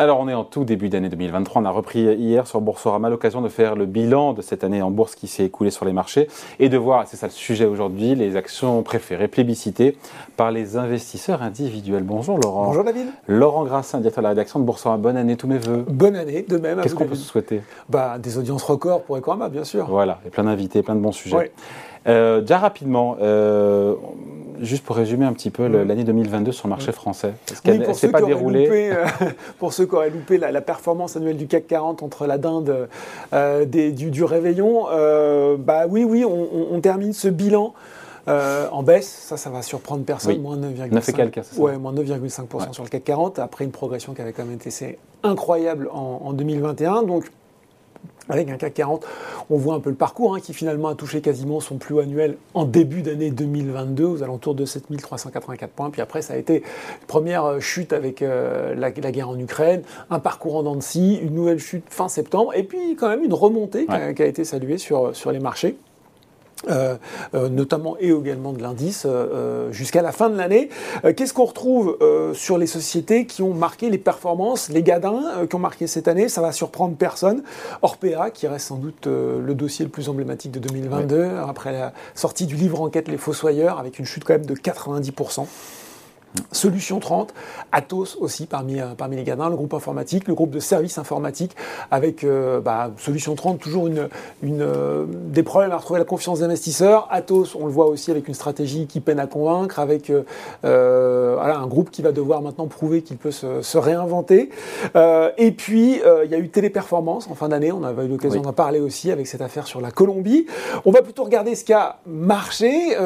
Alors, on est en tout début d'année 2023. On a repris hier sur Boursorama l'occasion de faire le bilan de cette année en bourse qui s'est écoulée sur les marchés et de voir, c'est ça le sujet aujourd'hui, les actions préférées, plébiscitées par les investisseurs individuels. Bonjour Laurent. Bonjour David. Laurent Grassin, directeur de la rédaction de Boursorama. Bonne année, tous mes voeux. Bonne année, de même. Qu'est-ce qu'on peut se souhaiter? Bah, Des audiences records pour Ecorama, bien sûr. Voilà, et plein d'invités, plein de bons sujets. Euh, déjà rapidement, euh, juste pour résumer un petit peu l'année 2022 sur le marché français. Parce qu'elle ne s'est pas déroulée. Euh, pour ceux qui auraient loupé la, performance annuelle du CAC 40 entre la dinde du, réveillon, bah oui, oui, on, termine ce bilan. en baisse, ça, ça va surprendre personne, moins 9,5%. Ouais, moins 9,5% sur le CAC 40, après une progression qui avait quand même été incroyable en, en 2021. Donc, avec un CAC 40, on voit un peu le parcours hein, qui finalement a touché quasiment son plus annuel en début d'année 2022 aux alentours de 7384 points. Puis après, ça a été une première euh, chute avec euh, la, guerre en Ukraine, un parcours en scie, une nouvelle chute fin septembre, et puis quand même une remontée qui, a, qui, a, été saluée sur, sur les marchés. Euh, euh, notamment et également de l'indice euh, jusqu'à la fin de l'année. Qu'est-ce qu'on retrouve sur les sociétés qui ont marqué les performances, les gadins qui ont marqué cette année? Ça va surprendre personne. Orpea, qui reste sans doute le dossier le plus emblématique de 2022, après la sortie du livre enquête Les Fossoyeurs, avec une chute quand même de 90%. Solution 30, Atos aussi parmi, euh, parmi les gadins, le groupe informatique, le groupe de services informatiques avec euh, bah, Solution 30, toujours une, une euh, des problèmes à retrouver la confiance des investisseurs. Atos, on le voit aussi avec une stratégie qui peine à convaincre, avec voilà, un groupe qui va devoir maintenant prouver qu'il peut se, se réinventer. et puis, il y a eu Téléperformance en fin d'année, on avait eu l'occasion d'en parler aussi avec cette affaire sur la Colombie. On va plutôt regarder ce qui a marché,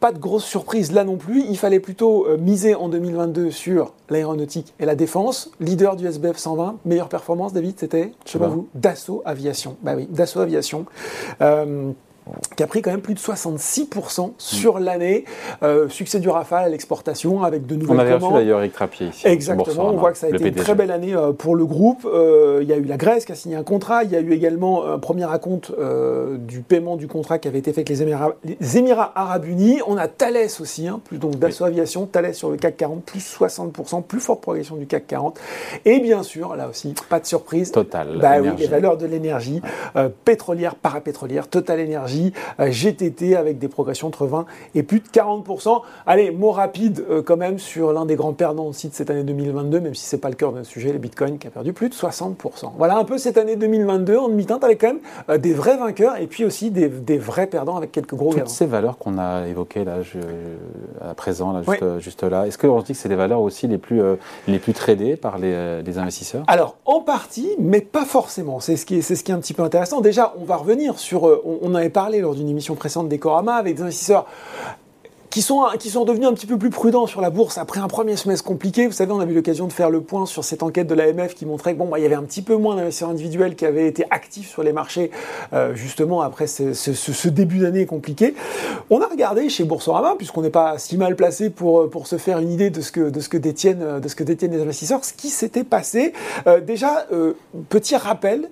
pas de grosse surprise là non plus, il fallait plutôt miser en 2022 sur l'aéronautique et la défense. Leader du SBF 120, meilleure performance, David, c'était, je sais pas vous, Dassault Aviation. Bah oui, Dassault Aviation. Euh, qui a pris quand même plus de 66% sur l'année. Euh, succès du Rafale à l'exportation avec de nouvelles commandes. On avait reçu d'ailleurs Eric Trappier ici. Exactement, on voit que ça a été une très belle année euh, pour le groupe. Euh, il y a eu la Grèce qui a signé un contrat, il y a eu également un premier raconte du paiement du contrat qui avait été fait avec les Émirats, les Émirats Arabes Unis. On a Thales aussi, hein, plus donc Dassault Aviation, Thales sur le CAC 40, plus 60%, plus forte progression du CAC 40. Et bien sûr, là aussi, pas de surprise. Total. Bah oui, les valeurs de l'énergie, pétrolière, parapétrolière, Total Énergie euh, GTT avec des progressions entre 20 et plus de 40%. Allez, mot rapide euh, quand même sur l'un des grands perdants aussi de cette année 2022, même si c'est pas le cœur d'un sujet, le Bitcoin qui a perdu plus de 60%. Voilà un peu cette année 2022 en demi-teinte avec quand même euh, des vrais vainqueurs et puis aussi des, vrais perdants avec quelques gros Toutes ces valeurs qu'on a évoquées là, à présent, là, juste, là, est-ce qu'on dit que c'est des valeurs aussi les plus, les plus tradées par les, les, investisseurs? Alors, en partie, mais pas forcément. C'est ce, qui est, ce qui est un petit peu intéressant. Déjà, on va revenir sur, on, on avait parlé lors d'une émission précédente d'Ecorama avec des investisseurs qui sont, qui sont devenus un petit peu plus prudents sur la bourse après un premier semestre compliqué. Vous savez, on a eu l'occasion de faire le point sur cette enquête de l'AMF qui montrait que bon, bah, il y avait un petit peu moins d'investisseurs individuels qui avaient été actifs sur les marchés euh, justement après ce, début d'année compliqué. On a regardé chez Boursorama, puisqu'on n'est pas si mal placé pour, pour se faire une idée de ce que, de ce que, détiennent, de ce que détiennent les investisseurs, ce qui s'était passé. Euh, déjà, euh, petit rappel,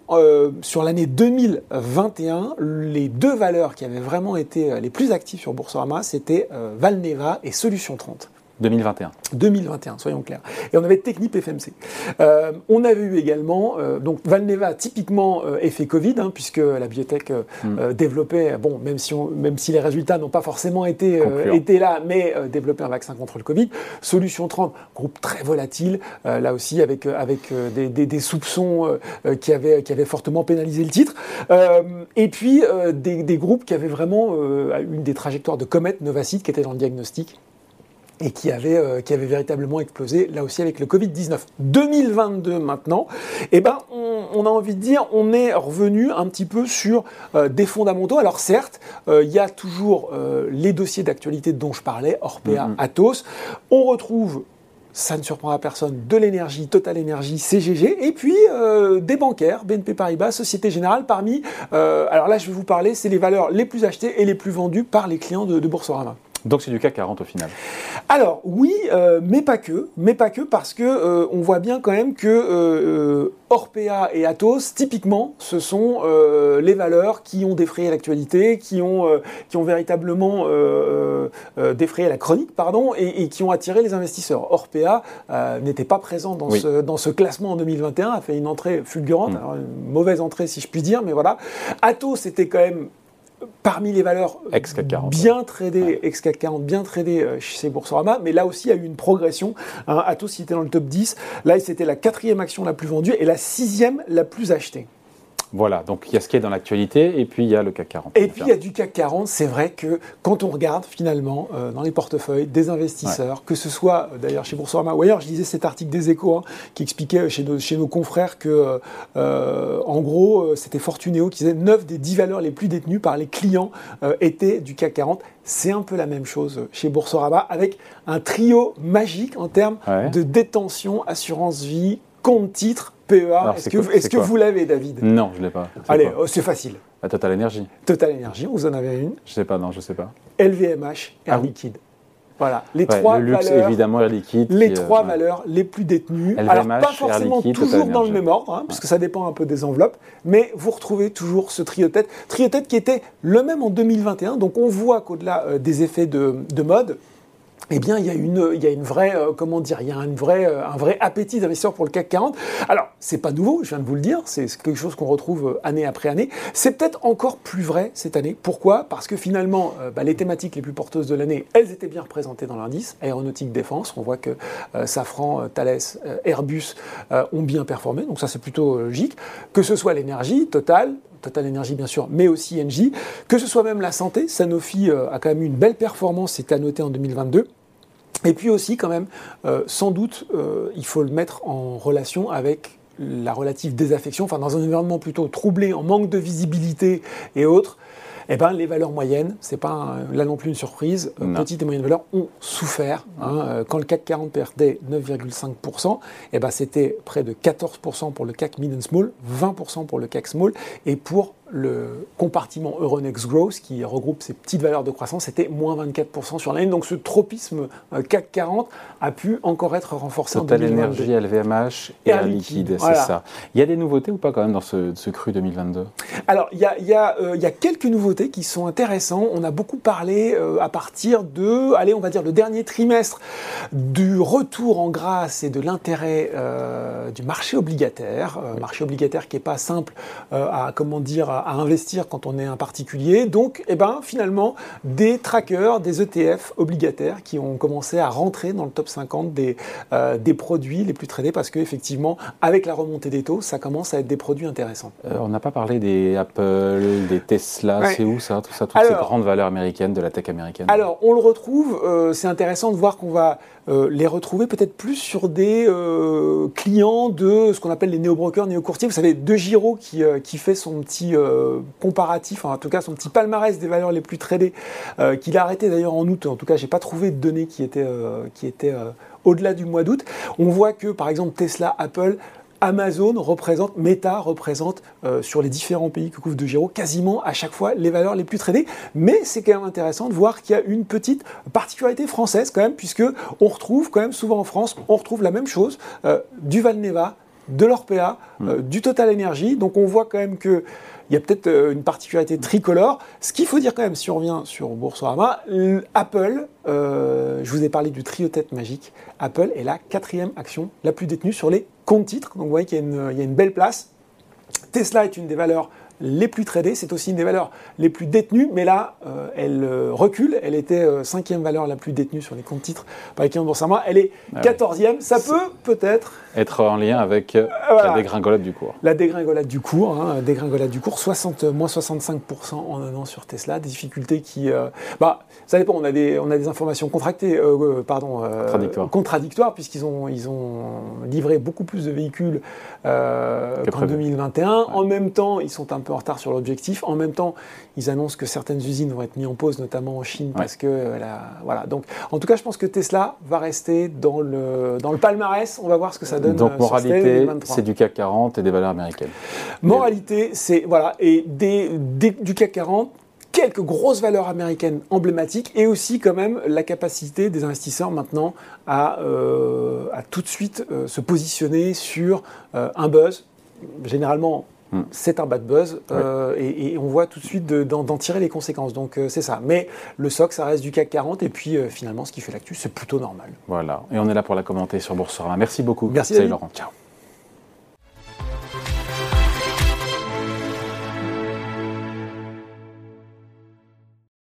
sur l'année 2021, les deux valeurs qui avaient vraiment été les plus actives sur Boursorama, c'était Valneva et Solution 30. 2021. 2021, soyons clairs. Et on avait Technip FMC. Euh, on avait eu également, euh, donc Valneva, typiquement euh, effet Covid, hein, puisque la biotech mm. développait, bon, même si, on, même si les résultats n'ont pas forcément été, été là, mais développait un vaccin contre le Covid. Solution 30, groupe très volatile, là aussi avec, avec des, des, soupçons qui, avaient, qui avaient fortement pénalisé le titre. et puis des, des, groupes qui avaient vraiment une des trajectoires de comète, Novacite, qui était dans le diagnostic et qui avait, euh, qui avait véritablement explosé, là aussi avec le Covid-19. 2022 maintenant, eh ben, on, a envie de dire, on est revenu un petit peu sur euh, des fondamentaux. Alors certes, euh, il y a toujours les dossiers d'actualité dont je parlais, Orpea, mm-hmm. Atos. On retrouve ça ne surprendra personne, de l'énergie, Total Énergie, CGG, et puis des bancaires, BNP Paribas, Société Générale, parmi, alors là je vais vous parler, c'est les valeurs les plus achetées et les plus vendues par les clients de, de Boursorama. Donc c'est du CAC 40 au final Alors oui, euh, mais pas que, mais pas que parce que euh, on voit bien quand même que euh, Orpea et Atos, typiquement, ce sont les valeurs qui ont défrayé l'actualité, qui ont qui ont véritablement défrayé la chronique, pardon, et, qui ont attiré les investisseurs. Orpea n'était pas présent dans ce dans ce classement en 2021, a fait une entrée fulgurante, mm. une mauvaise entrée si je puis dire, mais voilà. Atos était quand même parmi les valeurs bien tradées, ex-CAC 40, bien tradées euh, chez Boursorama, mais là aussi, il y a eu une progression. Hein, Atos, il était dans le top 10. Là, c'était la quatrième action la plus vendue et la sixième la plus achetée. Voilà, donc il y a ce qui est dans l'actualité et puis il y a le CAC 40. Et puis il y a du CAC 40, c'est vrai que quand on regarde finalement euh, dans les portefeuilles des investisseurs, que ce soit euh, d'ailleurs chez Boursorama ou ailleurs, je lisais cet article des échos hein, qui expliquait chez nos, chez nos confrères que euh, en gros c'était Fortunéo qui disait 9 des 10 valeurs les plus détenues par les clients étaient du CAC 40. C'est un peu la même chose chez Boursorama avec un trio magique en termes de détention, assurance vie, compte titre PEA. Est-ce que, vous l'avez, David? Non, je ne l'ai pas. Allez, oh, c'est facile. La Total Energy. Total Energy, vous en avez une Je ne sais pas, non, je ne sais pas. LVMH, Air ah Liquide. Voilà, les trois le luxe, valeurs, évidemment, Air Liquide. Les trois valeurs les plus détenues. LVMH, Alors, pas forcément toujours dans le même ordre, hein, puisque ça dépend un peu des enveloppes, mais vous retrouvez toujours ce trio tête. Trio tête qui était le même en 2021, donc on voit qu'au-delà euh, des effets de, de mode, eh bien, il y a une, il y a une vraie, euh, comment dire, il y a une vraie, euh, un vrai appétit d'investisseurs pour le CAC 40. Alors, c'est pas nouveau, je viens de vous le dire, c'est quelque chose qu'on retrouve euh, année après année. C'est peut-être encore plus vrai cette année. Pourquoi? Parce que finalement, bah, les thématiques les plus porteuses de l'année, elles étaient bien représentées dans l'indice aéronautique défense. On voit que Safran, Thales, Airbus ont bien performé, donc ça c'est plutôt logique. Que ce soit l'énergie, Total, Total Energy bien sûr, mais aussi Engie. Que ce soit même la santé, Sanofi a quand même eu une belle performance, c'était à noter en 2022. Et puis aussi, quand même, euh, sans doute, euh, il faut le mettre en relation avec la relative désaffection, enfin dans un environnement plutôt troublé, en manque de visibilité et autres, eh ben, les valeurs moyennes, c'est pas là non plus une surprise, euh, petites et moyennes valeurs ont souffert. Hein, quand le CAC 40 perdait 9,5%, eh ben, c'était près de 14% pour le CAC Mid and Small, 20% pour le CAC Small, et pour le compartiment Euronext Growth qui regroupe ces petites valeurs de croissance c'était moins 24% sur l'année. Donc ce tropisme euh, CAC 40 a pu encore être renforcé Total en 2022. Énergie, LVMH et, Air Liquide, c'est ça. Il y a des nouveautés ou pas quand même dans ce, cru 2022 Alors il y, a, il, y a, euh, il y, a, quelques nouveautés qui sont intéressantes. On a beaucoup parlé euh, à partir de, allez on va dire le dernier trimestre du retour en grâce et de l'intérêt du marché obligataire. marché obligataire qui n'est pas simple à comment dire à, investir quand on est un particulier. Donc, eh ben, finalement, des trackers, des ETF obligataires qui ont commencé à rentrer dans le top 50 des, euh, des produits les plus tradés parce qu'effectivement, avec la remontée des taux, ça commence à être des produits intéressants. Euh, on n'a pas parlé des Apple, des Tesla, c'est où ça, tout ça, toutes ces grandes valeurs américaines de la tech américaine? Alors, on le retrouve, euh, c'est intéressant de voir qu'on va les retrouver peut-être plus sur des clients de ce qu'on appelle les néo-brokers, néo-courtiers. Vous savez, De Giro qui, qui fait son petit euh, comparatif, en tout cas son petit palmarès des valeurs les plus tradées, euh, qu'il a arrêté d'ailleurs en août. En tout cas, j'ai pas trouvé de données qui étaient, euh, qui étaient au-delà du mois d'août. On voit que par exemple Tesla, Apple Amazon représente, Meta représente sur les différents pays que couvre De Giro quasiment à chaque fois les valeurs les plus tradées. Mais c'est quand même intéressant de voir qu'il y a une petite particularité française quand même, puisque on retrouve quand même souvent en France, on retrouve la même chose, du Valneva, de l'Orpea, hmm. du Total Energy. Donc on voit quand même que il y a peut-être euh, une particularité tricolore. Ce qu'il faut dire quand même, si on revient sur Boursorama, Apple, euh, je vous ai parlé du trio tête magique, Apple est la quatrième action la plus détenue sur les comptes titres. Donc vous voyez qu'il y, a une belle place. Tesla est une des valeurs les plus tradées, c'est aussi une des valeurs les plus détenues, mais là, euh, elle euh, recule. Elle était euh, cinquième valeur la plus détenue sur les comptes titres par les clients de Boursorama. Elle est ah quatorzième. Ça peut peut-être être en lien avec la dégringolade du cours. La dégringolade du cours, hein, dégringolade du cours, 60, moins 65% en un an sur Tesla. Des difficultés qui, bah, ça dépend. On a des, on a des informations contractées, pardon, contradictoires, puisqu'ils ont, ils ont livré beaucoup plus de véhicules qu'en 2021. En même temps, ils sont un peu en retard sur l'objectif. En même temps, ils annoncent que certaines usines vont être mises en pause, notamment en Chine, parce que euh, voilà. Donc, en tout cas, je pense que Tesla va rester dans le dans le palmarès. On va voir ce que ça donne. Donc, euh, moralité, c'est du CAC 40 et des valeurs américaines. Moralité, c'est voilà et des, du CAC 40 quelques grosses valeurs américaines emblématiques et aussi quand même la capacité des investisseurs maintenant à, à tout de suite se positionner sur un buzz, généralement Hmm. c'est un bad buzz euh, et, on voit tout de suite d'en tirer les conséquences. Donc euh, c'est ça. Mais le SOC, ça reste du CAC 40 et puis euh, finalement, ce qui fait l'actu, c'est plutôt normal. Voilà. Et on est là pour la commenter sur Boursorama. Merci beaucoup. Merci. Salut Laurent. Ciao.